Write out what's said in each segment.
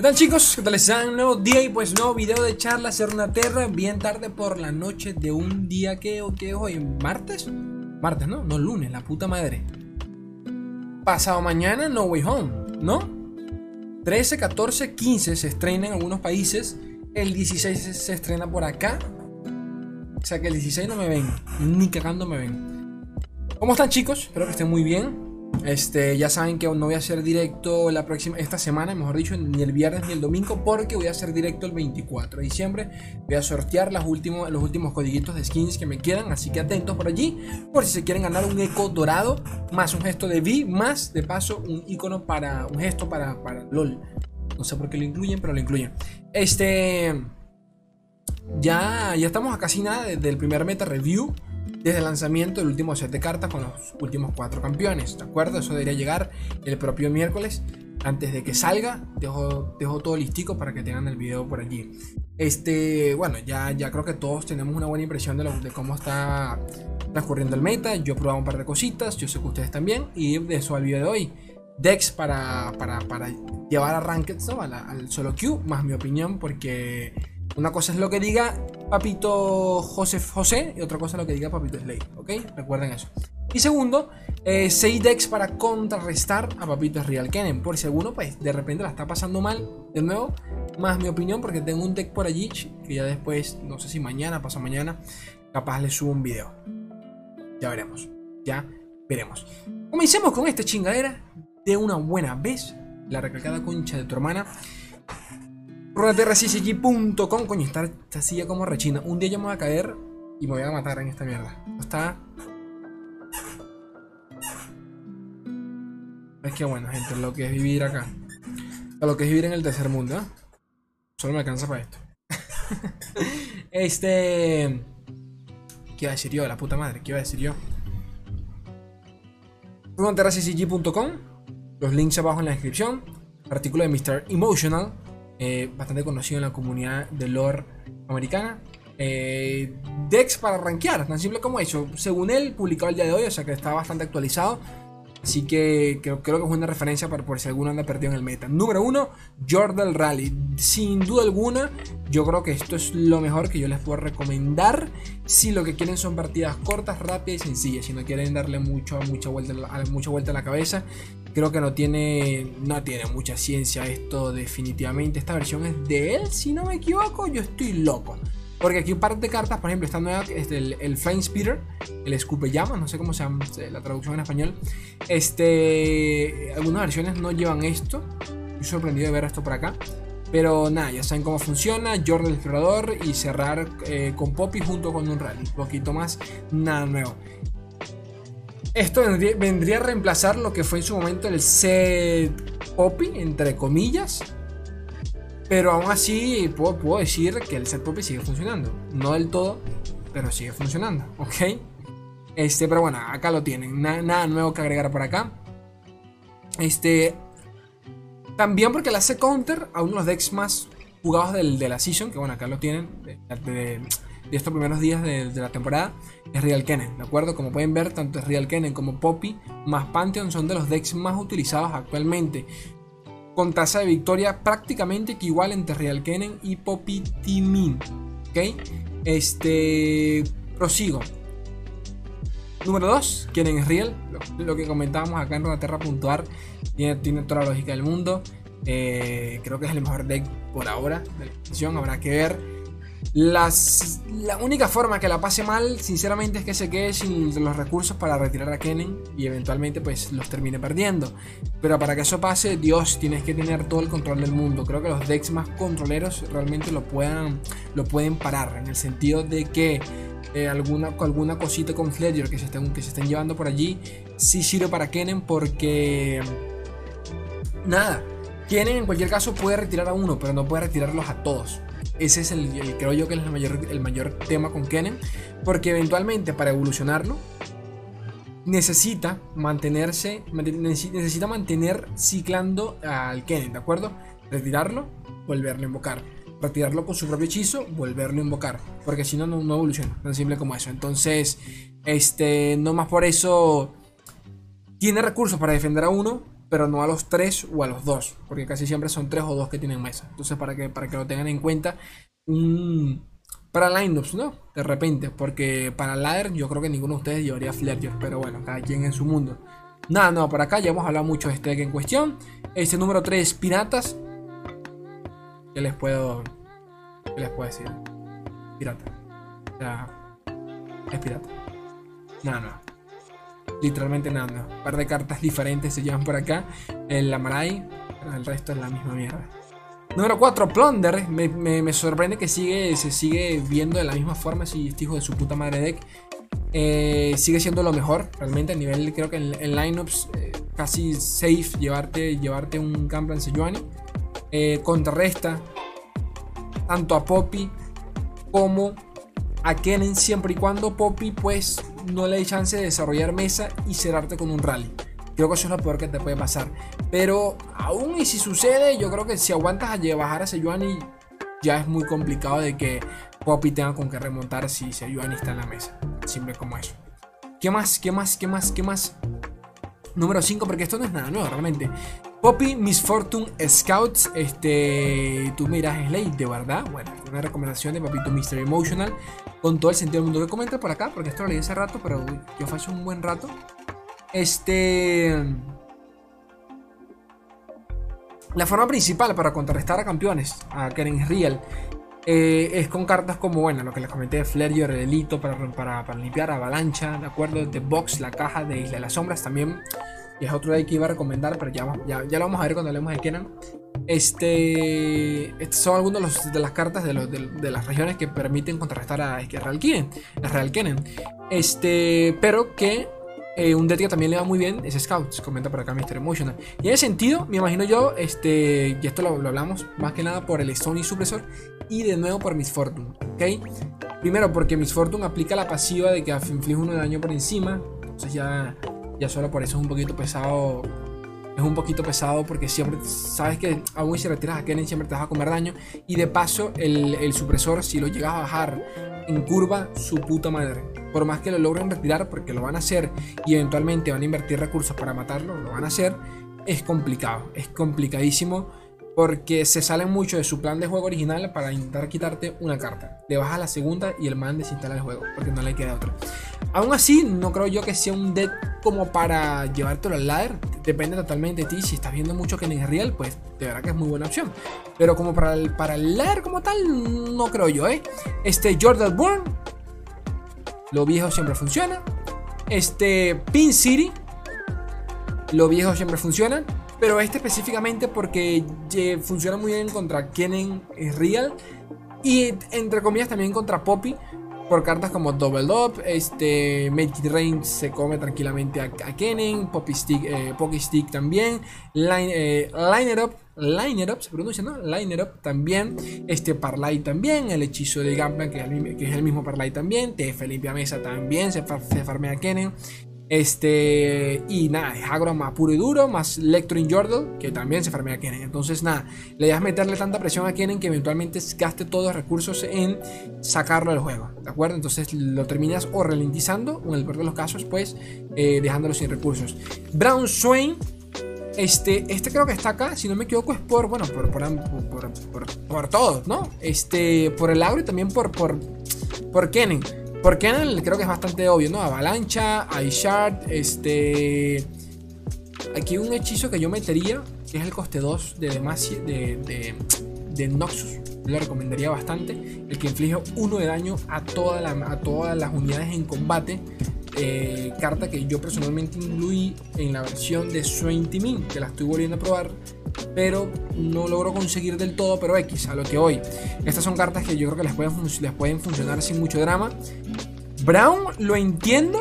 ¿Qué tal chicos? ¿Qué tal están? Un nuevo día y pues nuevo video de charla Terra Bien tarde por la noche de un día que, o que hoy, martes Martes, ¿no? No, lunes, la puta madre Pasado mañana No Way Home, ¿no? 13, 14, 15 se estrena en algunos países El 16 se estrena por acá O sea que el 16 no me ven Ni cagando me ven ¿Cómo están chicos? Espero que estén muy bien este, ya saben que no voy a hacer directo la próxima, esta semana, mejor dicho, ni el viernes ni el domingo, porque voy a hacer directo el 24 de diciembre. Voy a sortear los últimos, los últimos codiguitos de skins que me quedan, así que atentos por allí, por si se quieren ganar un eco dorado, más un gesto de V, más de paso un icono para, un gesto para, para LOL. No sé por qué lo incluyen, pero lo incluyen. Este, ya, ya estamos a casi nada del primer meta review desde el lanzamiento del último set de cartas con los últimos cuatro campeones, ¿de acuerdo? Eso debería llegar el propio miércoles. Antes de que salga, dejo, dejo todo listico para que tengan el video por allí. Este, bueno, ya, ya creo que todos tenemos una buena impresión de, lo, de cómo está transcurriendo el meta. Yo he probado un par de cositas, yo sé que ustedes también. Y de eso al video de hoy. Dex para, para, para llevar a Ranked ¿no? al solo queue, más mi opinión, porque una cosa es lo que diga Papito Joseph José y otra cosa lo que diga Papito Slay, ¿ok? Recuerden eso. Y segundo, eh, 6 decks para contrarrestar a Papito Real Kennen. Por si alguno, pues, de repente la está pasando mal, de nuevo, más mi opinión, porque tengo un deck por allí que ya después, no sé si mañana, pasa mañana, capaz le subo un video. Ya veremos, ya veremos. Comencemos con esta chingadera de una buena vez, la recalcada concha de tu hermana. RunaTerraCCG.com Coño, esta, esta silla como rechina. Un día yo me voy a caer y me voy a matar en esta mierda. Está. Es que bueno, gente, lo que es vivir acá. lo que es vivir en el tercer mundo, ¿eh? Solo me alcanza para esto. este. ¿Qué iba a decir yo? La puta madre, ¿qué iba a decir yo? RunaTerraCCG.com Los links abajo en la descripción. Artículo de Mr. Emotional eh, bastante conocido en la comunidad de lore americana. Eh, Dex para rankear, tan simple como eso. Según él, publicado el día de hoy, o sea que está bastante actualizado. Así que creo, que es una referencia para por si alguno anda perdido en el meta. Número uno, Jordan Rally. Sin duda alguna, yo creo que esto es lo mejor que yo les puedo recomendar. Si lo que quieren son partidas cortas, rápidas y sencillas. Si no quieren darle mucho, mucha, vuelta, mucha vuelta a la cabeza. Creo que no tiene, no tiene mucha ciencia esto definitivamente. Esta versión es de él, si no me equivoco, yo estoy loco. Porque aquí un par de cartas, por ejemplo, esta nueva, este, el, el Flame Speeder, el Escupe Llama, no sé cómo se llama la traducción en español. Este, algunas versiones no llevan esto. Estoy sorprendido de ver esto por acá. Pero nada, ya saben cómo funciona. Jordan el Explorador y cerrar eh, con Poppy junto con un rally. Un poquito más, nada nuevo. Esto vendría, a reemplazar lo que fue en su momento el set Poppy, entre comillas. Pero aún así puedo, decir que el set Poppy sigue funcionando. No del todo, pero sigue funcionando, ¿ok? Este, pero bueno, acá lo tienen. nada nuevo que agregar por acá. Este. También porque le hace counter a uno de los decks más jugados del, de la season. Que bueno, acá lo tienen. de, de estos primeros días de, la temporada es Real Kennen, ¿de acuerdo? Como pueden ver, tanto Real Kennen como Poppy más Pantheon son de los decks más utilizados actualmente. Con tasa de victoria prácticamente que igual entre Real Kennen y Poppy Timin. ¿Ok? Este. Prosigo. Número 2, Kennen es Real. Lo, que comentábamos acá en Runaterra.ar tiene, tiene toda la lógica del mundo. Eh, creo que es el mejor deck por ahora de la. Habrá que ver la única forma que la pase mal, sinceramente, es que se quede sin los recursos para retirar a Kennen y eventualmente pues los termine perdiendo. Pero para que eso pase, Dios, tienes que tener todo el control del mundo. Creo que los decks más controleros realmente lo, puedan, lo pueden parar, en el sentido de que eh, alguna, alguna cosita con Fledger que se, estén, que se estén llevando por allí, sí sirve para Kennen porque... Nada, Kennen en cualquier caso puede retirar a uno, pero no puede retirarlos a todos. Ese es el, creo yo que es el mayor, el mayor tema con Kennen. Porque eventualmente para evolucionarlo necesita mantenerse, necesita mantener ciclando al Kennen, ¿de acuerdo? Retirarlo, volverlo a invocar. Retirarlo con su propio hechizo, volverlo a invocar. Porque si no, no, evoluciona. Tan simple como eso. Entonces, este, no más por eso. Tiene recursos para defender a uno. Pero no a los 3 o a los 2, porque casi siempre son 3 o 2 que tienen mesa. Entonces, para que, para que lo tengan en cuenta, para lineups, ¿no? De repente, porque para ladder yo creo que ninguno de ustedes llevaría Fletcher, pero bueno, cada quien en su mundo. Nada, no, por acá ya hemos hablado mucho de este deck en cuestión. Este número 3, Piratas. ¿Qué les puedo, qué les puedo decir? Pirata. O sea, es pirata. Nada, no. Literalmente nada. Un par de cartas diferentes se llevan por acá. El Amarai. El resto es la misma mierda. Número 4, Plunder. Me, sorprende que sigue, se sigue viendo de la misma forma. Si este hijo de su puta madre deck. Eh, sigue siendo lo mejor. Realmente a nivel, creo que en, lineups eh, casi safe llevarte, llevarte un Campbell Sejuani. Eh, contrarresta tanto a Poppy como a Kennen siempre y cuando Poppy pues no le dé chance de desarrollar mesa y cerrarte con un rally. Creo que eso es lo peor que te puede pasar. Pero aún y si sucede, yo creo que si aguantas a bajar a Sejuani ya es muy complicado de que Poppy tenga con qué remontar si Sejuani está en la mesa. Simple como eso. ¿Qué más? ¿Qué más? ¿Qué más? ¿Qué más? Número 5, porque esto no es nada nuevo realmente. Poppy Miss Fortune Scouts. Este, tú miras Slade, de verdad. Bueno, una recomendación de Papito Mr. Emotional. Con todo el sentido del mundo que comenta por acá, porque esto lo leí hace rato, pero yo fue un buen rato. Este. La forma principal para contrarrestar a campeones, a Keren Real, eh, es con cartas como, bueno, lo que les comenté de Flareor, el Elito, para, para, para, limpiar Avalancha, ¿de acuerdo? De Box, la caja de Isla de las Sombras también y es otro de que iba a recomendar, pero ya, ya, ya, lo vamos a ver cuando hablemos de Kenan. Este, son algunos de, las cartas de, las regiones que permiten contrarrestar a Real Kennen. A Real Kennen. Este, pero que eh, un deck que también le va muy bien es Scouts, comenta por acá Mr. Emotional. Y en ese sentido, me imagino yo, este, y esto lo, hablamos más que nada por el Stony Supresor y de nuevo por Miss Fortune, ¿ok? Primero porque Miss Fortune aplica la pasiva de que inflige uno de daño por encima, entonces ya ya solo por eso es un poquito pesado. Es un poquito pesado porque siempre sabes que aún si retiras a Kennen siempre te vas a comer daño. Y de paso, el, supresor, si lo llegas a bajar en curva, su puta madre. Por más que lo logren retirar, porque lo van a hacer y eventualmente van a invertir recursos para matarlo, lo van a hacer. Es complicado, es complicadísimo porque se sale mucho de su plan de juego original para intentar quitarte una carta. Le bajas la segunda y el man desinstala el juego, porque no le queda otra. Aún así, no creo yo que sea un deck como para llevártelo al ladder. Depende totalmente de ti. Si estás viendo mucho que en Real, pues de verdad que es muy buena opción. Pero como para el, para el ladder como tal, no creo yo, ¿eh? Este Jordan Bourne, lo viejo siempre funciona. Este Pin City, lo viejo siempre funciona. Pero este específicamente porque funciona muy bien contra Kennen Real. Y entre comillas también contra Poppy por cartas como Double Up, este, Make Rain se come tranquilamente a, a Kennen, Poppy Stick, eh, Stick también, Line, eh, Liner Up, Liner Up se pronuncia, ¿no? Liner Up también, este Parlay también, el hechizo de Gunplan que, es el mismo Parlay también, TF limpia mesa también, se, se farmea Kennen, este, y nada, es agro más puro y duro, más Lectrin Yordle, que también se farmea a Kennen. Entonces, nada, le das meterle tanta presión a Kennen que eventualmente gaste todos los recursos en sacarlo del juego, ¿de acuerdo? Entonces lo terminas o ralentizando, o en el peor de los casos, pues eh, dejándolo sin recursos. Brown Swain. Este, este creo que está acá, si no me equivoco, es por, bueno, por, por, por, por, todo, ¿no? Este, por el agro y también por, por, por Kennen. Porque creo que es bastante obvio, ¿no? Avalancha, iShard, este... Aquí un hechizo que yo metería, que es el coste 2 de Demacia, de, de, Noxus. Lo recomendaría bastante. El que inflige 1 de daño a, toda a todas las unidades en combate. Eh, carta que yo personalmente incluí en la versión de Swain Timin, que la estoy volviendo a probar pero no logro conseguir del todo, pero X, a lo que hoy. Estas son cartas que yo creo que les pueden, les pueden funcionar sin mucho drama. Brown lo entiendo,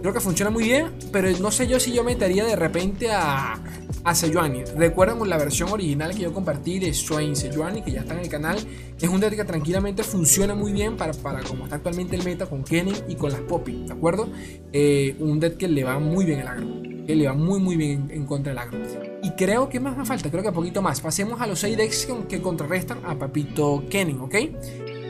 creo que funciona muy bien, pero no sé yo si yo metería de repente a, a Sejuani. Recuerden la versión original que yo compartí de Swain Sejuani, que ya está en el canal. Es un deck que tranquilamente funciona muy bien para, para como está actualmente el meta con Kennen y con las Poppy, ¿de acuerdo? Eh, un deck que le va muy bien el agro, que le va muy muy bien en, contra del agro. Y creo que más me falta, creo que un poquito más. Pasemos a los 6 decks que, contrarrestan a Papito Kennen, ¿ok?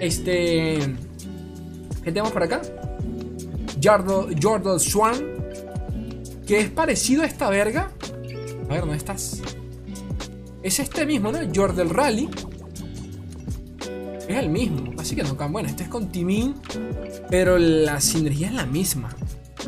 Este... ¿Qué tenemos por acá? Jordal Swan, que es parecido a esta verga, A ver, ¿dónde estás? Es este mismo, ¿no? Jordan Rally. Es el mismo, así que no cambia. Bueno, este es con Timin, pero la sinergia es la misma.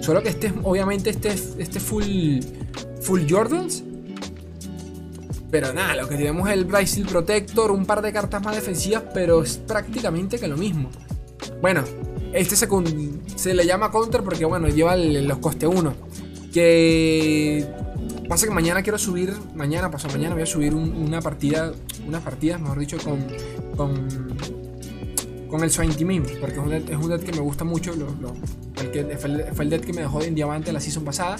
Solo que este, obviamente, este, este full, full Jordans. Pero nada, lo que tenemos es el Brazil Protector, un par de cartas más defensivas, pero es prácticamente que lo mismo. Bueno, este se, se le llama counter porque, bueno, lleva los coste 1. Que pasa que mañana quiero subir, mañana, pasado mañana voy a subir una partida, unas partidas, mejor dicho, con, con, con el Swine Team, porque es un, deck que me gusta mucho, el que, fue, el, deck que me dejó en diamante la season pasada,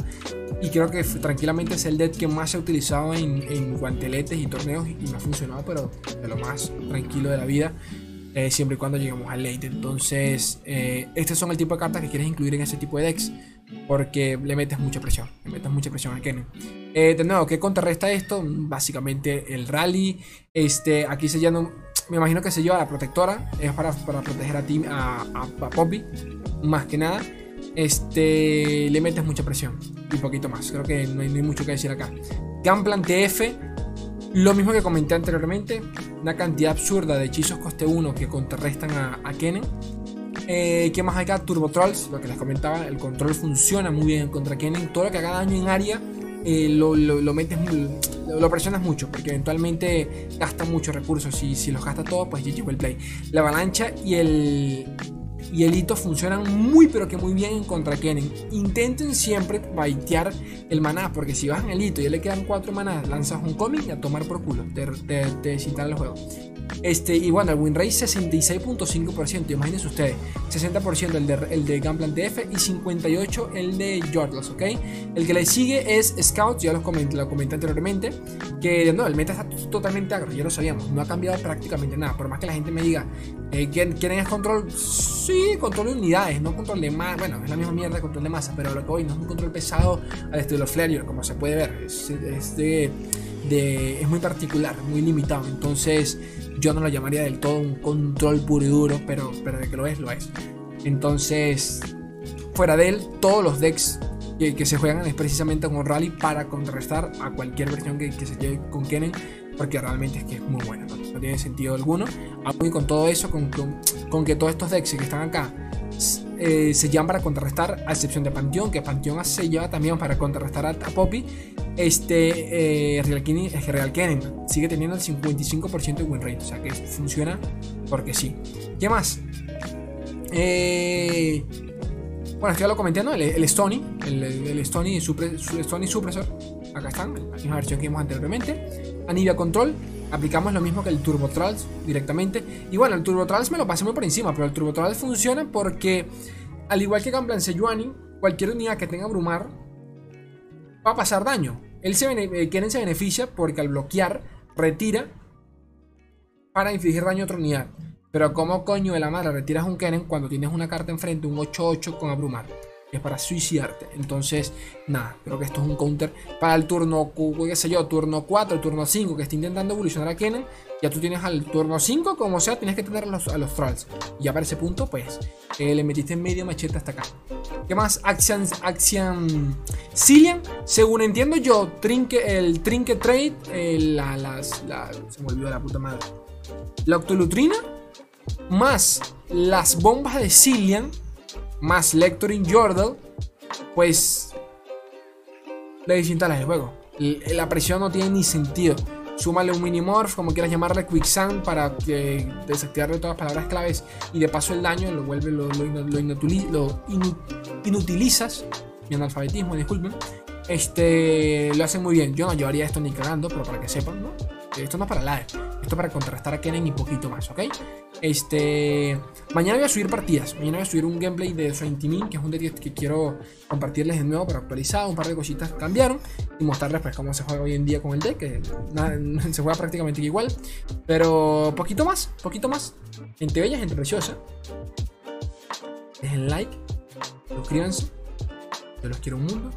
y creo que tranquilamente es el deck que más se ha utilizado en, guanteletes y torneos, y me ha funcionado, pero de lo más tranquilo de la vida. Eh, siempre y cuando lleguemos al late. Entonces, eh, estos son el tipo de cartas que quieres incluir en ese tipo de decks. Porque le metes mucha presión. Le metes mucha presión a Kennen. Eh, de nuevo, ¿qué contrarresta esto? Básicamente el rally. Este, aquí se llama. Me imagino que se lleva la protectora. Es para, proteger a, ti, a, a, Poppy. Más que nada. Este. Le metes mucha presión. Y poquito más. Creo que no hay, mucho que decir acá. Gunplan TF lo mismo que comenté anteriormente, una cantidad absurda de hechizos coste 1 que contrarrestan a, a Kennen. Eh, ¿Qué más hay acá? Turbo Trolls, lo que les comentaba, el control funciona muy bien contra Kennen. Todo lo que haga daño en área eh, lo, metes, lo presionas mucho, porque eventualmente gasta muchos recursos. Y si los gasta todo, pues GG el play. La avalancha y el, y el hito funcionan muy pero que muy bien en contra Kennen. Intenten siempre baitear el maná, porque si bajan el hito y ya le quedan 4 manás, lanzas un cómic y a tomar por culo, te, te, te el juego. Este, y bueno, el win rate 66.5%, imagínense ustedes, 60% el de, el de Gunplan TF y 58% el de Jordlos, ¿ok? El que le sigue es Scouts, ya lo comenté, lo comenté anteriormente, que no, el meta está totalmente agro, ya lo sabíamos, no ha cambiado prácticamente nada, por más que la gente me diga, eh, ¿quieren es control? Sí, control de unidades, no control de masa, bueno, es la misma mierda control de masa, pero lo que hoy no es un control pesado al estilo Flare, como se puede ver, es, es de es muy particular, muy limitado. Entonces yo no lo llamaría del todo un control puro y duro, pero, pero de que lo es, lo es. Entonces, fuera de él, todos los decks que, se juegan es precisamente con Rally para contrarrestar a cualquier versión que, se lleve con Kennen, porque realmente es que es muy buena, no, tiene sentido alguno. Aún y con todo eso, con, con que todos estos decks que están acá eh, se llaman para contrarrestar, a excepción de Panteón, que Panteón se lleva también para contrarrestar a, Poppy. Este eh, Real, Kennen, sigue teniendo el 55% de win rate, o sea que funciona porque sí. ¿Qué más? Eh, bueno, esto ya lo comenté, ¿no? El, el Stony, el, el Stony, Stony Suppressor, acá están, la misma versión que vimos anteriormente. Anivia Control, aplicamos lo mismo que el Turbo directamente. Y bueno, el Turbo Trolls me lo pasé muy por encima, pero el Turbo Trolls funciona porque, al igual que Gunplan Sejuani, cualquier unidad que tenga Brumar va a pasar daño. Él se, eh, se beneficia porque al bloquear, retira para infligir daño a otra unidad. Pero como coño de la madre retiras un Kennen cuando tienes una carta enfrente, un 8-8 con abrumar? Es para suicidarte. Entonces, nada, creo que esto es un counter para el turno, qué sé yo, turno 4, turno 5, que está intentando evolucionar a Kennen. Ya tú tienes al turno 5, como sea, tienes que tener a los, a trolls. Y ya para ese punto, pues, eh, le metiste en medio machete hasta acá. ¿Qué más? Action, Action Cillian. Según entiendo yo, trinque, el Trinket Trade, eh, la, las, se me olvidó la puta madre. La Octolutrina, más las bombas de Cillian más Lecturing Jordal, pues le desinstalas el juego. La presión no tiene ni sentido. Súmale un Minimorph, como quieras llamarle, Quicksand, para que desactivarle todas las palabras claves y de paso el daño lo vuelve, lo, inutilizas. Mi analfabetismo, disculpen. Este lo hacen muy bien. Yo no llevaría esto ni cagando, pero para que sepan, ¿no? Esto no es para la esto para contrarrestar a Kennen y poquito más, ¿ok? Este. Mañana voy a subir partidas. Mañana voy a subir un gameplay de Min, que es un deck que quiero compartirles de nuevo para actualizar. Un par de cositas cambiaron. Y mostrarles pues cómo se juega hoy en día con el deck. Que se juega prácticamente igual. Pero poquito más, poquito más. Gente bella, gente preciosa. Dejen like. Suscríbanse. Yo los quiero un.